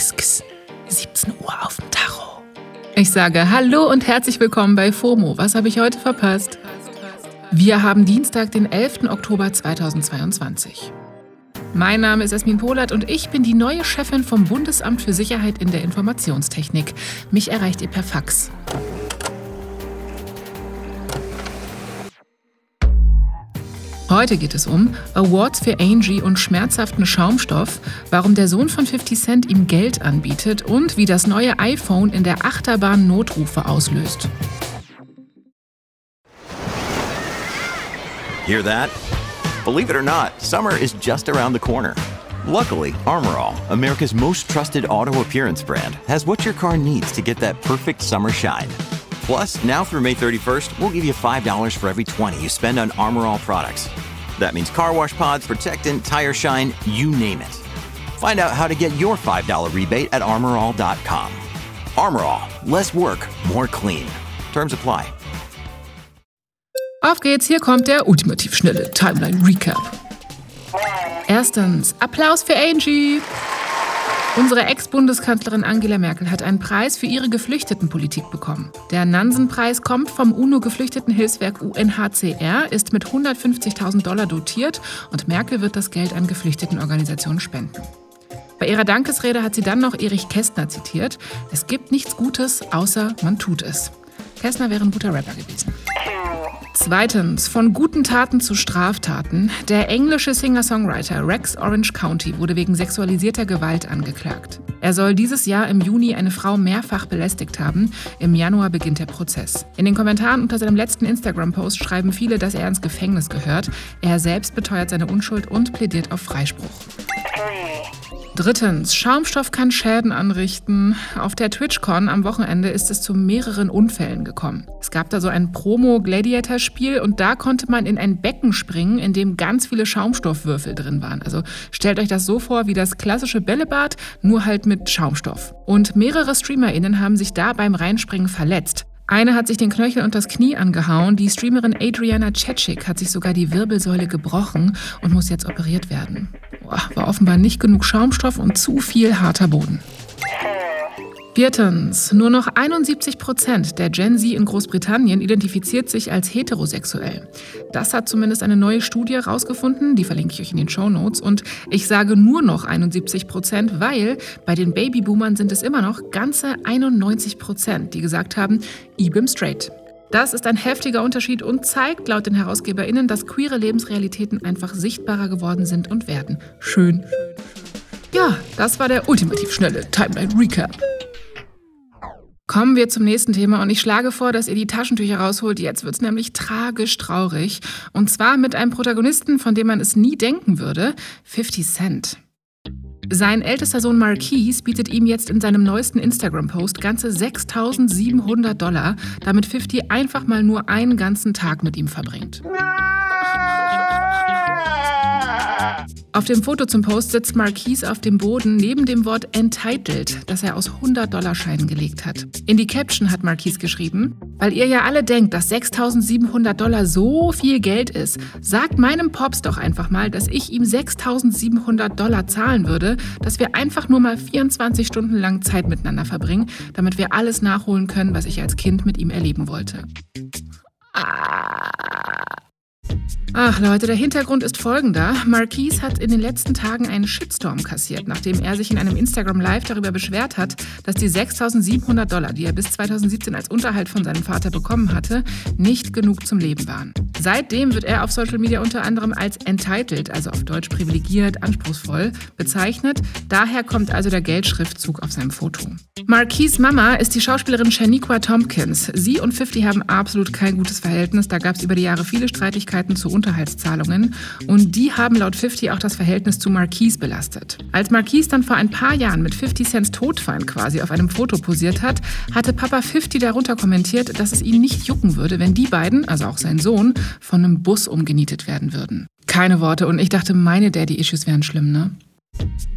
kss, kss. 17 Uhr auf dem Tacho. Ich sage Hallo und herzlich willkommen bei FOMO. Was habe ich heute verpasst? Wir haben Dienstag, den 11. Oktober 2022. Mein Name ist Esmin Polat und ich bin die neue Chefin vom Bundesamt für Sicherheit in der Informationstechnik. Mich erreicht ihr per Fax. Heute geht es um Awards für Angie und schmerzhaften Schaumstoff, warum der Sohn von 50 Cent ihm Geld anbietet und wie das neue iPhone in der Achterbahn Notrufe auslöst. Hear that? Believe it or not, summer is just around the corner. Luckily, Armorall, America's most trusted auto appearance brand, has what your car needs to get that perfect summer shine. Plus, now through May 31st, we'll give you $5 for every 20 you spend on Armorall products. That means car wash pods, protectant, tire shine, you name it. Find out how to get your $5 rebate at armorall.com. Armorall, less work, more clean. Terms apply. Auf geht's, hier kommt der ultimativ schnelle Timeline Recap. Erstens, Applaus für Angie. Unsere Ex-Bundeskanzlerin Angela Merkel hat einen Preis für ihre Geflüchtetenpolitik bekommen. Der Nansen-Preis kommt vom UNO-Geflüchtetenhilfswerk UNHCR, ist mit 150.000 Dollar dotiert und Merkel wird das Geld an Geflüchtetenorganisationen spenden. Bei ihrer Dankesrede hat sie dann noch Erich Kästner zitiert: Es gibt nichts Gutes, außer man tut es. Kästner wäre ein guter Rapper gewesen. Zweitens, von guten Taten zu Straftaten. Der englische Singer-Songwriter Rex Orange County wurde wegen sexualisierter Gewalt angeklagt. Er soll dieses Jahr im Juni eine Frau mehrfach belästigt haben. Im Januar beginnt der Prozess. In den Kommentaren unter seinem letzten Instagram-Post schreiben viele, dass er ins Gefängnis gehört. Er selbst beteuert seine Unschuld und plädiert auf Freispruch. Drittens, Schaumstoff kann Schäden anrichten. Auf der TwitchCon am Wochenende ist es zu mehreren Unfällen gekommen. Es gab da so ein Promo-Gladiator-Spiel und da konnte man in ein Becken springen, in dem ganz viele Schaumstoffwürfel drin waren. Also stellt euch das so vor wie das klassische Bällebad, nur halt mit Schaumstoff. Und mehrere StreamerInnen haben sich da beim Reinspringen verletzt. Eine hat sich den Knöchel und das Knie angehauen. Die Streamerin Adriana Cechik hat sich sogar die Wirbelsäule gebrochen und muss jetzt operiert werden. War offenbar nicht genug Schaumstoff und zu viel harter Boden. Viertens, nur noch 71 Prozent der Gen Z in Großbritannien identifiziert sich als heterosexuell. Das hat zumindest eine neue Studie herausgefunden, die verlinke ich euch in den Show Notes. Und ich sage nur noch 71 Prozent, weil bei den Babyboomern sind es immer noch ganze 91 Prozent, die gesagt haben, ich bin straight. Das ist ein heftiger Unterschied und zeigt laut den HerausgeberInnen, dass queere Lebensrealitäten einfach sichtbarer geworden sind und werden. Schön. Ja, das war der ultimativ schnelle Timeline Recap. Kommen wir zum nächsten Thema und ich schlage vor, dass ihr die Taschentücher rausholt. Jetzt wird es nämlich tragisch traurig. Und zwar mit einem Protagonisten, von dem man es nie denken würde, 50 Cent. Sein ältester Sohn Marquise bietet ihm jetzt in seinem neuesten Instagram-Post ganze 6700 Dollar, damit 50 einfach mal nur einen ganzen Tag mit ihm verbringt. Auf dem Foto zum Post sitzt Marquise auf dem Boden neben dem Wort Entitled, das er aus 100-Dollar-Scheinen gelegt hat. In die Caption hat Marquise geschrieben, weil ihr ja alle denkt, dass 6700 Dollar so viel Geld ist, sagt meinem Pops doch einfach mal, dass ich ihm 6700 Dollar zahlen würde, dass wir einfach nur mal 24 Stunden lang Zeit miteinander verbringen, damit wir alles nachholen können, was ich als Kind mit ihm erleben wollte. Ah. Ach Leute, der Hintergrund ist folgender. Marquise hat in den letzten Tagen einen Shitstorm kassiert, nachdem er sich in einem Instagram Live darüber beschwert hat, dass die 6.700 Dollar, die er bis 2017 als Unterhalt von seinem Vater bekommen hatte, nicht genug zum Leben waren. Seitdem wird er auf Social Media unter anderem als entitled, also auf Deutsch privilegiert, anspruchsvoll, bezeichnet. Daher kommt also der Geldschriftzug auf seinem Foto. Marquise Mama ist die Schauspielerin Shaniqua Tompkins. Sie und 50 haben absolut kein gutes Verhältnis. Da gab es über die Jahre viele Streitigkeiten zu Unterhaltszahlungen und die haben laut 50 auch das Verhältnis zu Marquise belastet. Als Marquise dann vor ein paar Jahren mit 50 Cents Todfeind quasi auf einem Foto posiert hat, hatte Papa 50 darunter kommentiert, dass es ihn nicht jucken würde, wenn die beiden, also auch sein Sohn, von einem Bus umgenietet werden würden. Keine Worte und ich dachte, meine Daddy-Issues wären schlimm, ne?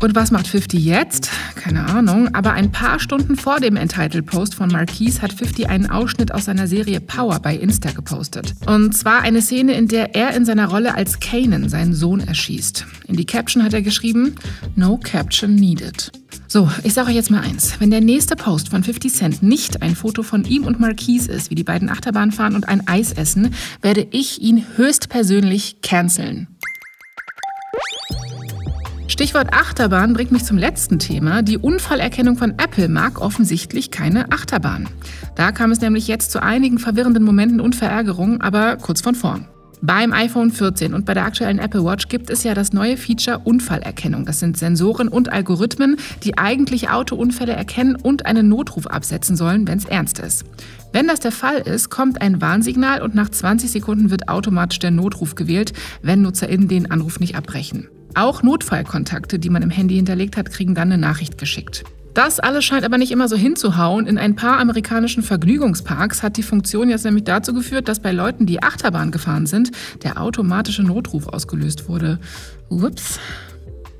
Und was macht 50 jetzt? Keine Ahnung, aber ein paar Stunden vor dem Entitled-Post von Marquise hat 50 einen Ausschnitt aus seiner Serie Power bei Insta gepostet. Und zwar eine Szene, in der er in seiner Rolle als Kanan seinen Sohn erschießt. In die Caption hat er geschrieben, No caption needed. So, ich sage euch jetzt mal eins. Wenn der nächste Post von 50 Cent nicht ein Foto von ihm und Marquise ist, wie die beiden Achterbahn fahren und ein Eis essen, werde ich ihn höchstpersönlich canceln. Stichwort Achterbahn bringt mich zum letzten Thema. Die Unfallerkennung von Apple mag offensichtlich keine Achterbahn. Da kam es nämlich jetzt zu einigen verwirrenden Momenten und Verärgerungen, aber kurz von vorn. Beim iPhone 14 und bei der aktuellen Apple Watch gibt es ja das neue Feature Unfallerkennung. Das sind Sensoren und Algorithmen, die eigentlich Autounfälle erkennen und einen Notruf absetzen sollen, wenn es ernst ist. Wenn das der Fall ist, kommt ein Warnsignal und nach 20 Sekunden wird automatisch der Notruf gewählt, wenn NutzerInnen den Anruf nicht abbrechen. Auch Notfallkontakte, die man im Handy hinterlegt hat, kriegen dann eine Nachricht geschickt. Das alles scheint aber nicht immer so hinzuhauen. In ein paar amerikanischen Vergnügungsparks hat die Funktion jetzt nämlich dazu geführt, dass bei Leuten, die Achterbahn gefahren sind, der automatische Notruf ausgelöst wurde. Ups.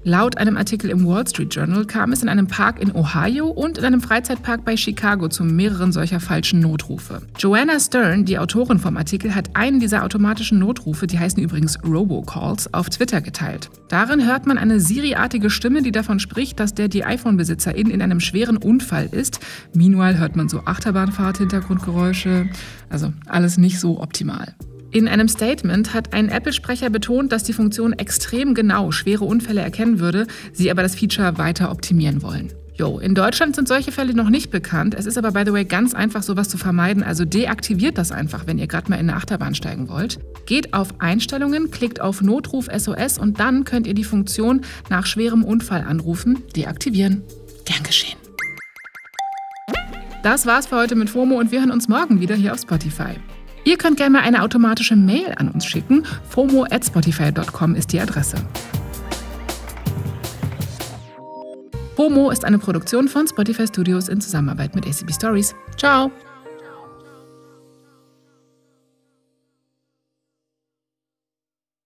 Laut einem Artikel im Wall Street Journal kam es in einem Park in Ohio und in einem Freizeitpark bei Chicago zu mehreren solcher falschen Notrufe. Joanna Stern, die Autorin vom Artikel, hat einen dieser automatischen Notrufe, die heißen übrigens Robocalls, auf Twitter geteilt. Darin hört man eine Siri-artige Stimme, die davon spricht, dass der die iPhone-Besitzerin in einem schweren Unfall ist. Meanwhile hört man so Achterbahnfahrt-Hintergrundgeräusche. Also alles nicht so optimal. In einem Statement hat ein Apple-Sprecher betont, dass die Funktion extrem genau schwere Unfälle erkennen würde, sie aber das Feature weiter optimieren wollen. Jo, in Deutschland sind solche Fälle noch nicht bekannt. Es ist aber, by the way, ganz einfach, sowas zu vermeiden. Also deaktiviert das einfach, wenn ihr gerade mal in eine Achterbahn steigen wollt. Geht auf Einstellungen, klickt auf Notruf SOS und dann könnt ihr die Funktion nach schwerem Unfall anrufen deaktivieren. Gern geschehen. Das war's für heute mit FOMO und wir hören uns morgen wieder hier auf Spotify. Ihr könnt gerne mal eine automatische Mail an uns schicken. fomo at spotify.com ist die Adresse. FOMO ist eine Produktion von Spotify Studios in Zusammenarbeit mit ACB Stories. Ciao!